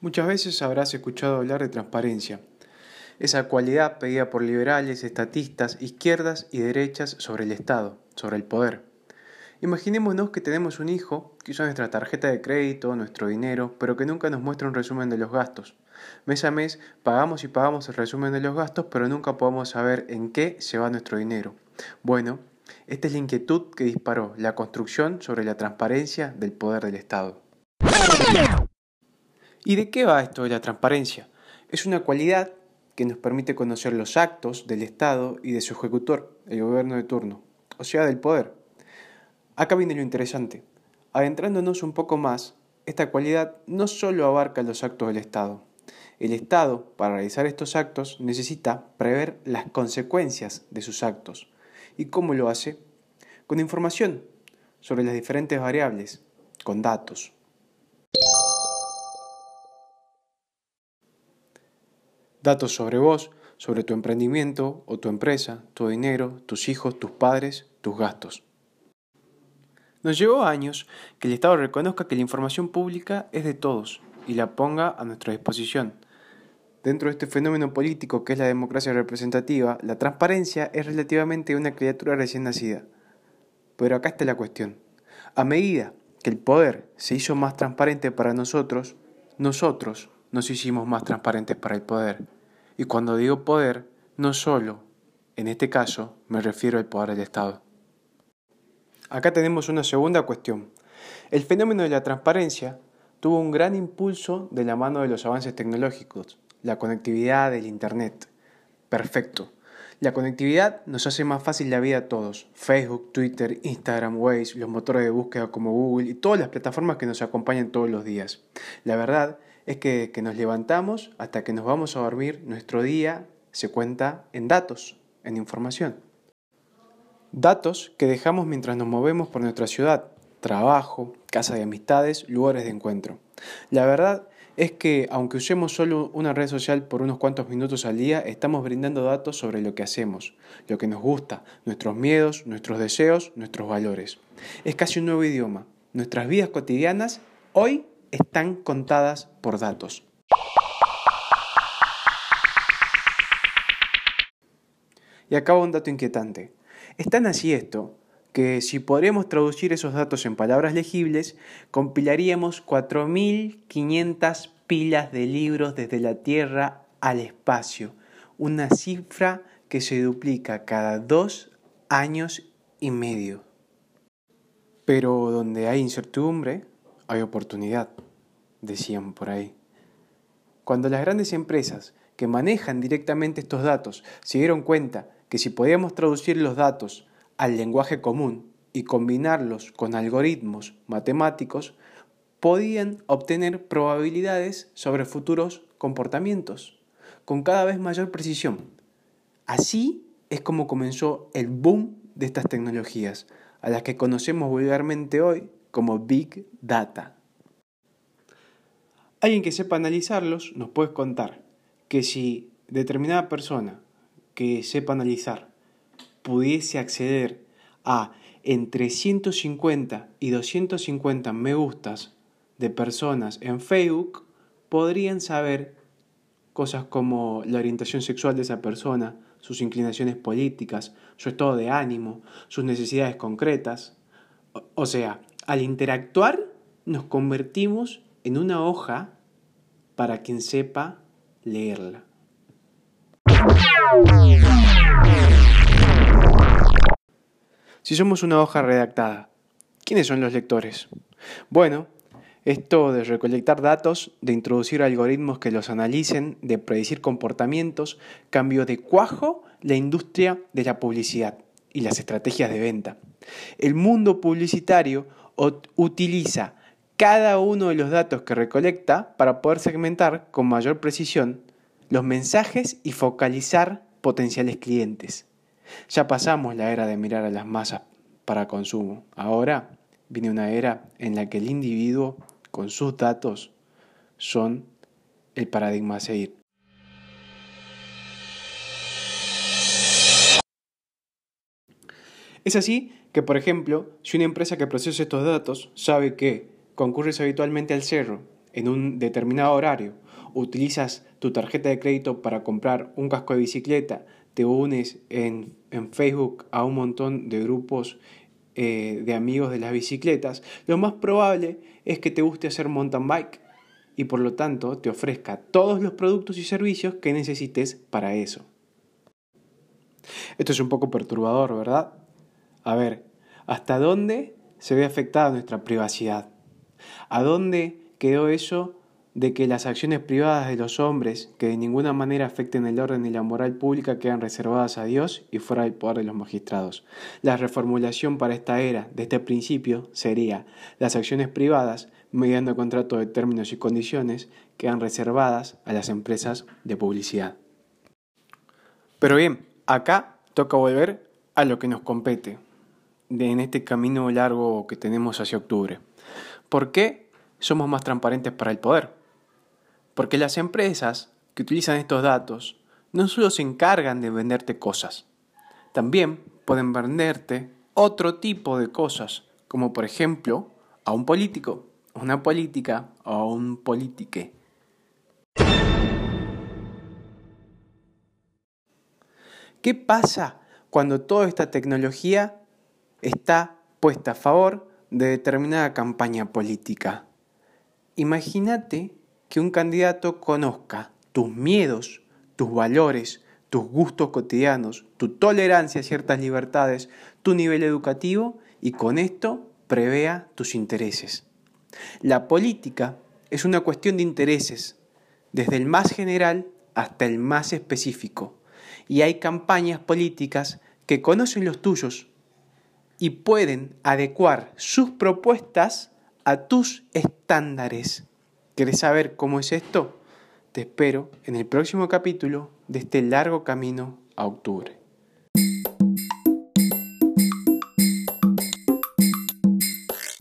Muchas veces habrás escuchado hablar de transparencia, esa cualidad pedida por liberales, estatistas, izquierdas y derechas sobre el Estado, sobre el poder. Imaginémonos que tenemos un hijo que usa nuestra tarjeta de crédito, nuestro dinero, pero que nunca nos muestra un resumen de los gastos. Mes a mes pagamos y pagamos el resumen de los gastos, pero nunca podemos saber en qué se va nuestro dinero. Bueno, esta es la inquietud que disparó la construcción sobre la transparencia del poder del Estado. ¿Y de qué va esto de la transparencia? Es una cualidad que nos permite conocer los actos del Estado y de su ejecutor, el gobierno de turno, o sea, del poder. Acá viene lo interesante. Adentrándonos un poco más, esta cualidad no solo abarca los actos del Estado. El Estado, para realizar estos actos, necesita prever las consecuencias de sus actos. ¿Y cómo lo hace? Con información sobre las diferentes variables, con datos. Datos sobre vos, sobre tu emprendimiento o tu empresa, tu dinero, tus hijos, tus padres, tus gastos. Nos llevó años que el Estado reconozca que la información pública es de todos y la ponga a nuestra disposición. Dentro de este fenómeno político que es la democracia representativa, la transparencia es relativamente una criatura recién nacida. Pero acá está la cuestión. A medida que el poder se hizo más transparente para nosotros, nosotros nos hicimos más transparentes para el poder. Y cuando digo poder, no solo, en este caso, me refiero al poder del Estado. Acá tenemos una segunda cuestión. El fenómeno de la transparencia tuvo un gran impulso de la mano de los avances tecnológicos, la conectividad del Internet. Perfecto. La conectividad nos hace más fácil la vida a todos. Facebook, Twitter, Instagram, Waze, los motores de búsqueda como Google y todas las plataformas que nos acompañan todos los días. La verdad es que, que nos levantamos hasta que nos vamos a dormir, nuestro día se cuenta en datos, en información. Datos que dejamos mientras nos movemos por nuestra ciudad, trabajo, casa de amistades, lugares de encuentro. La verdad es que aunque usemos solo una red social por unos cuantos minutos al día, estamos brindando datos sobre lo que hacemos, lo que nos gusta, nuestros miedos, nuestros deseos, nuestros valores. Es casi un nuevo idioma. Nuestras vidas cotidianas hoy están contadas por datos. Y acaba un dato inquietante. Es tan así esto que si podríamos traducir esos datos en palabras legibles, compilaríamos 4.500 pilas de libros desde la Tierra al espacio, una cifra que se duplica cada dos años y medio. Pero donde hay incertidumbre, hay oportunidad, decían por ahí. Cuando las grandes empresas que manejan directamente estos datos se dieron cuenta que si podíamos traducir los datos al lenguaje común y combinarlos con algoritmos matemáticos, podían obtener probabilidades sobre futuros comportamientos con cada vez mayor precisión. Así es como comenzó el boom de estas tecnologías, a las que conocemos vulgarmente hoy como Big Data. Alguien que sepa analizarlos nos puede contar que si determinada persona que sepa analizar pudiese acceder a entre 150 y 250 me gustas de personas en Facebook, podrían saber cosas como la orientación sexual de esa persona, sus inclinaciones políticas, su estado de ánimo, sus necesidades concretas. O sea, al interactuar nos convertimos en una hoja para quien sepa leerla. Si somos una hoja redactada, ¿quiénes son los lectores? Bueno, esto de recolectar datos, de introducir algoritmos que los analicen, de predecir comportamientos, cambió de cuajo la industria de la publicidad y las estrategias de venta. El mundo publicitario utiliza cada uno de los datos que recolecta para poder segmentar con mayor precisión los mensajes y focalizar potenciales clientes. Ya pasamos la era de mirar a las masas para consumo. Ahora viene una era en la que el individuo con sus datos son el paradigma a seguir. Es así que, por ejemplo, si una empresa que procesa estos datos sabe que concurres habitualmente al cerro en un determinado horario, utilizas tu tarjeta de crédito para comprar un casco de bicicleta, te unes en, Facebook a un montón de grupos eh, de amigos de las bicicletas, lo más probable es que te guste hacer mountain bike y por lo tanto te ofrezca todos los productos y servicios que necesites para eso. Esto es un poco perturbador, ¿verdad? A ver, ¿hasta dónde se ve afectada nuestra privacidad? ¿A dónde quedó eso de que las acciones privadas de los hombres, que de ninguna manera afecten el orden y la moral pública, quedan reservadas a Dios y fuera del poder de los magistrados. La reformulación para esta era, de este principio, sería las acciones privadas, mediante contrato de términos y condiciones, quedan reservadas a las empresas de publicidad. Pero bien, acá toca volver a lo que nos compete en este camino largo que tenemos hacia octubre. ¿Por qué somos más transparentes para el poder? Porque las empresas que utilizan estos datos no solo se encargan de venderte cosas, también pueden venderte otro tipo de cosas, como por ejemplo a un político, una política o a un politique. ¿Qué pasa cuando toda esta tecnología está puesta a favor de determinada campaña política? Imagínate que un candidato conozca tus miedos, tus valores, tus gustos cotidianos, tu tolerancia a ciertas libertades, tu nivel educativo y con esto prevea tus intereses. La política es una cuestión de intereses, desde el más general hasta el más específico. Y hay campañas políticas que conocen los tuyos y pueden adecuar sus propuestas a tus estándares. ¿Quieres saber cómo es esto? Te espero en el próximo capítulo de este largo camino a octubre.